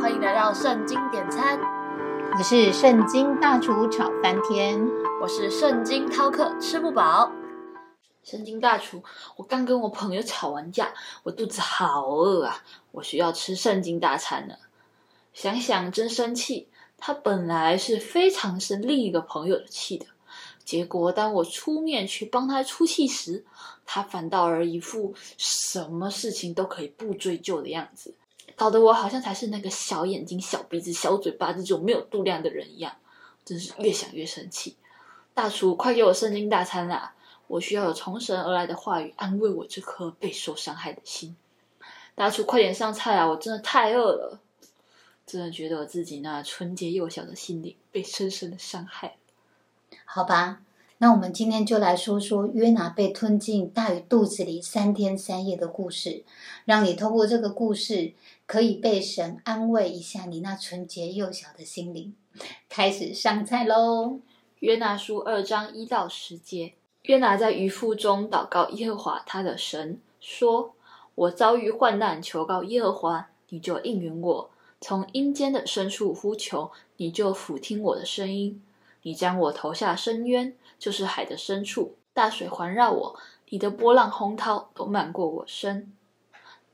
欢迎来到圣经点餐，我是圣经大厨炒翻天，我是圣经饕客吃不饱。圣经大厨，我刚跟我朋友吵完架，我肚子好饿啊，我需要吃圣经大餐了。想想真生气，他本来是非常生另一个朋友的气的，结果当我出面去帮他出气时，他反倒而一副什么事情都可以不追究的样子。搞得我好像才是那个小眼睛、小鼻子、小嘴巴这种没有度量的人一样，真是越想越生气。大厨，快给我圣经大餐啦！我需要有从神而来的话语安慰我这颗备受伤害的心。大厨，快点上菜啊！我真的太饿了，真的觉得我自己那纯洁幼小的心灵被深深的伤害。好吧。那我们今天就来说说约拿被吞进大鱼肚子里三天三夜的故事，让你透过这个故事，可以被神安慰一下你那纯洁幼小的心灵。开始上菜喽！约拿书二章一到十节，约拿在鱼腹中祷告耶和华他的神，说：“我遭遇患难，求告耶和华，你就应允我；从阴间的深处呼求，你就俯听我的声音。你将我投下深渊。”就是海的深处，大水环绕我，你的波浪洪涛都漫过我身。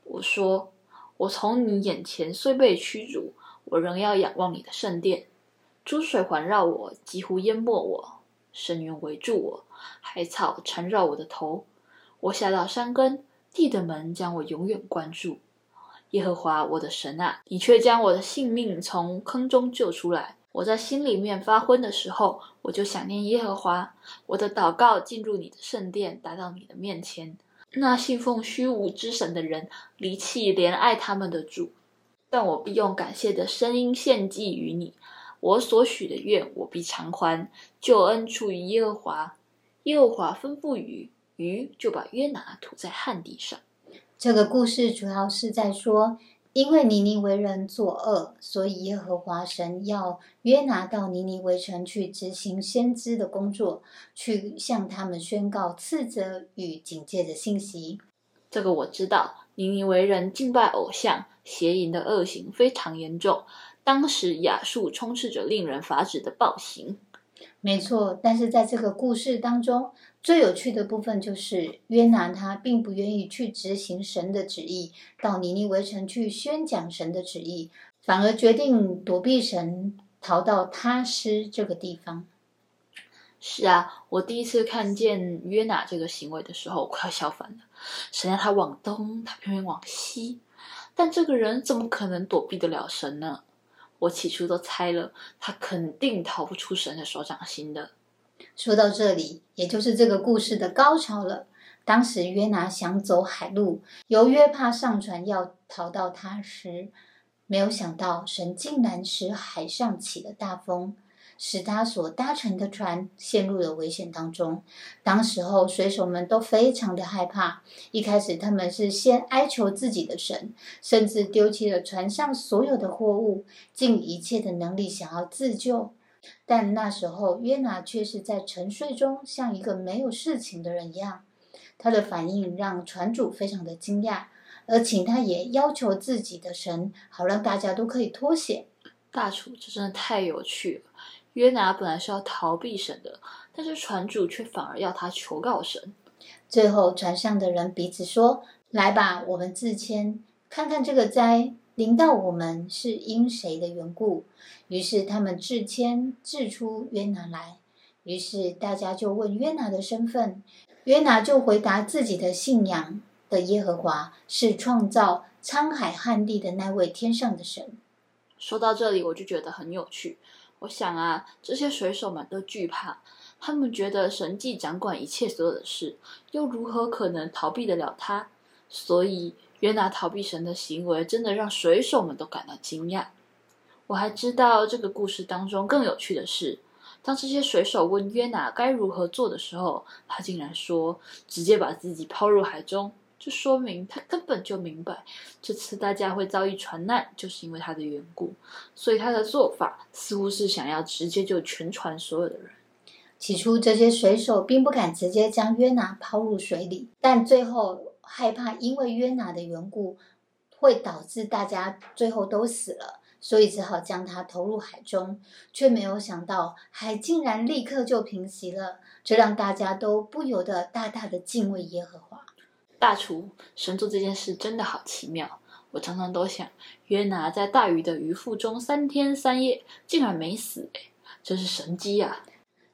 我说：我从你眼前虽被驱逐，我仍要仰望你的圣殿。珠水环绕我，几乎淹没我；深渊围住我，海草缠绕我的头。我下到山根，地的门将我永远关住。耶和华我的神啊，你却将我的性命从坑中救出来。我在心里面发昏的时候，我就想念耶和华。我的祷告进入你的圣殿，达到你的面前。那信奉虚无之神的人离弃怜爱他们的主，但我必用感谢的声音献祭于你。我所许的愿，我必偿还。救恩出于耶和华。耶和华吩咐鱼，鱼就把约拿吐在旱地上。这个故事主要是在说。因为尼尼为人作恶，所以耶和华神要约拿到尼尼微城去执行先知的工作，去向他们宣告斥责与警戒的信息。这个我知道，尼尼为人敬拜偶像、邪淫的恶行非常严重。当时亚述充斥着令人发指的暴行。没错，但是在这个故事当中。最有趣的部分就是约拿他并不愿意去执行神的旨意，到尼尼微城去宣讲神的旨意，反而决定躲避神，逃到他施这个地方。是啊，我第一次看见约拿这个行为的时候，快要笑翻了。神让他往东，他偏偏往西，但这个人怎么可能躲避得了神呢？我起初都猜了，他肯定逃不出神的手掌心的。说到这里，也就是这个故事的高潮了。当时约拿想走海路，由约帕上船要逃到他时，没有想到神竟然使海上起了大风，使他所搭乘的船陷入了危险当中。当时候水手们都非常的害怕，一开始他们是先哀求自己的神，甚至丢弃了船上所有的货物，尽一切的能力想要自救。但那时候，约拿却是在沉睡中，像一个没有事情的人一样。他的反应让船主非常的惊讶，而请他也要求自己的神，好让大家都可以脱险。大厨，这真的太有趣了。约拿本来是要逃避神的，但是船主却反而要他求告神。最后，船上的人彼此说：“来吧，我们自谦，看看这个灾。”临到我们是因谁的缘故？于是他们自谦自出约拿来。于是大家就问约拿的身份，约拿就回答自己的信仰的耶和华是创造沧海旱地的那位天上的神。说到这里，我就觉得很有趣。我想啊，这些水手们都惧怕，他们觉得神既掌管一切所有的事，又如何可能逃避得了他？所以。约拿逃避神的行为，真的让水手们都感到惊讶。我还知道这个故事当中更有趣的是，当这些水手问约拿该如何做的时候，他竟然说直接把自己抛入海中，就说明他根本就明白这次大家会遭遇船难，就是因为他的缘故。所以他的做法似乎是想要直接救全船所有的人。起初，这些水手并不敢直接将约拿抛入水里，但最后。害怕因为约拿的缘故，会导致大家最后都死了，所以只好将它投入海中，却没有想到海竟然立刻就平息了，这让大家都不由得大大的敬畏耶和华。大厨，神做这件事真的好奇妙。我常常都想，约拿在大鱼的鱼腹中三天三夜，竟然没死，哎，真是神机啊！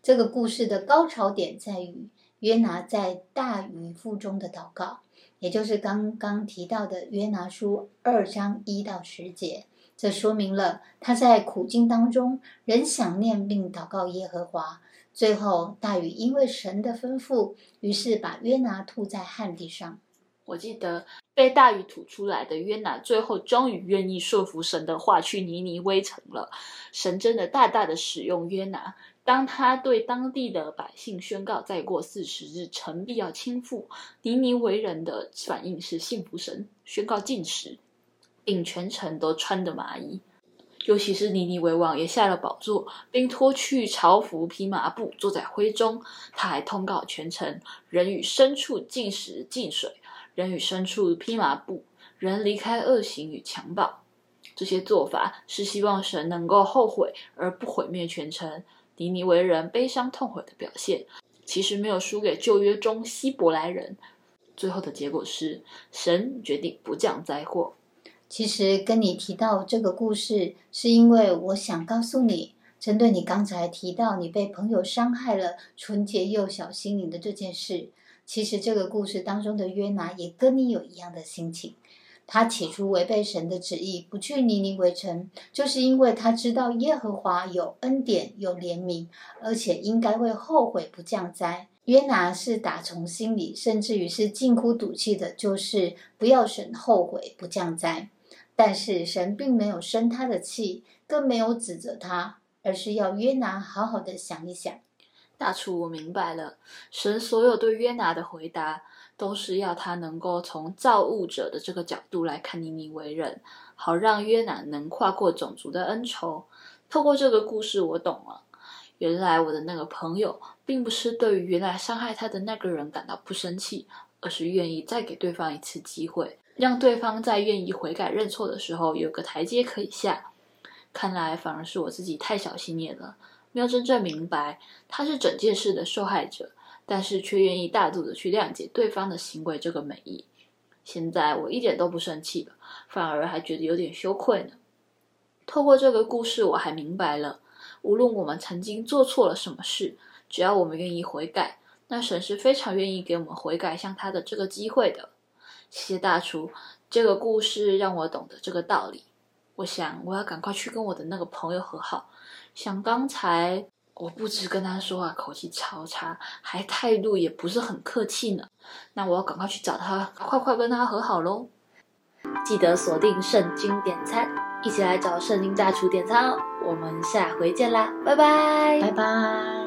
这个故事的高潮点在于约拿在大鱼腹中的祷告，也就是刚刚提到的约拿书二章一到十节。这说明了他在苦境当中仍想念并祷告耶和华。最后，大鱼因为神的吩咐，于是把约拿吐在旱地上。我记得被大鱼吐出来的约拿，最后终于愿意顺服神的话，去尼尼微城了。神真的大大的使用约拿，当他对当地的百姓宣告，再过四十日，城必要倾覆。尼尼为人的反应是信服神，宣告禁食，并全城都穿着麻衣。尤其是尼尼微王也下了宝座，并脱去朝服披麻布，坐在灰中。他还通告全城人与牲畜禁食禁水。人与牲畜披麻布，人离开恶行与强暴，这些做法是希望神能够后悔而不毁灭全城。尼尼为人悲伤痛悔的表现，其实没有输给旧约中希伯来人。最后的结果是，神决定不降灾祸。其实跟你提到这个故事，是因为我想告诉你，针对你刚才提到你被朋友伤害了纯洁又小心灵的这件事。其实这个故事当中的约拿也跟你有一样的心情，他起初违背神的旨意，不去尼尼微城，就是因为他知道耶和华有恩典、有怜悯，而且应该会后悔不降灾。约拿是打从心里，甚至于是近乎赌气的，就是不要神后悔不降灾。但是神并没有生他的气，更没有指责他，而是要约拿好好的想一想。大厨，我明白了。神所有对约拿的回答，都是要他能够从造物者的这个角度来看尼尼为人，好让约拿能跨过种族的恩仇。透过这个故事，我懂了，原来我的那个朋友，并不是对于原来伤害他的那个人感到不生气，而是愿意再给对方一次机会，让对方在愿意悔改认错的时候有个台阶可以下。看来反而是我自己太小心眼了。没有真正明白他是整件事的受害者，但是却愿意大度的去谅解对方的行为这个美意。现在我一点都不生气了，反而还觉得有点羞愧呢。透过这个故事，我还明白了，无论我们曾经做错了什么事，只要我们愿意悔改，那神是非常愿意给我们悔改向他的这个机会的。谢谢大厨，这个故事让我懂得这个道理。我想我要赶快去跟我的那个朋友和好。想刚才我不止跟他说话口气超差，还态度也不是很客气呢。那我要赶快去找他，快快跟他和好喽！记得锁定圣经点餐，一起来找圣经大厨点餐哦。我们下回见啦，拜拜，拜拜。